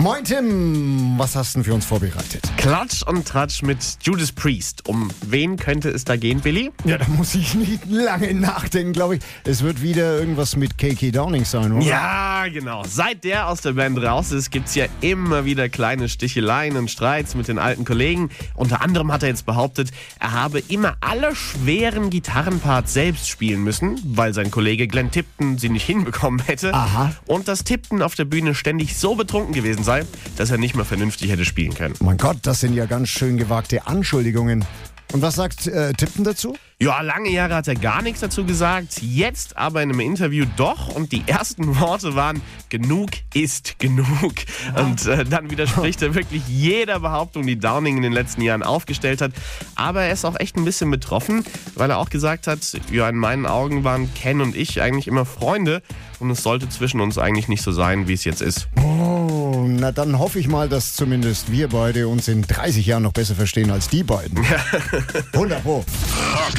Moin Tim, was hast du für uns vorbereitet? Klatsch und Tratsch mit Judas Priest. Um wen könnte es da gehen, Billy? Ja, da muss ich nicht lange nachdenken, glaube ich. Es wird wieder irgendwas mit KK Downing sein, oder? Ja, genau. Seit der aus der Band raus ist, gibt's ja immer wieder kleine Sticheleien und Streits mit den alten Kollegen. Unter anderem hat er jetzt behauptet, er habe immer alle schweren Gitarrenparts selbst spielen müssen, weil sein Kollege Glenn Tipton sie nicht hinbekommen hätte. Aha. Und dass Tipton auf der Bühne ständig so betrunken gewesen sei, dass er nicht mehr vernünftig hätte spielen können. Mein Gott, das sind ja ganz schön gewagte Anschuldigungen. Und was sagt äh, Tipton dazu? Ja, lange Jahre hat er gar nichts dazu gesagt, jetzt aber in einem Interview doch und die ersten Worte waren, genug ist genug. Und äh, dann widerspricht er wirklich jeder Behauptung, die Downing in den letzten Jahren aufgestellt hat. Aber er ist auch echt ein bisschen betroffen, weil er auch gesagt hat, ja, in meinen Augen waren Ken und ich eigentlich immer Freunde und es sollte zwischen uns eigentlich nicht so sein, wie es jetzt ist. Oh, na dann hoffe ich mal, dass zumindest wir beide uns in 30 Jahren noch besser verstehen als die beiden. Wunderbar. Rock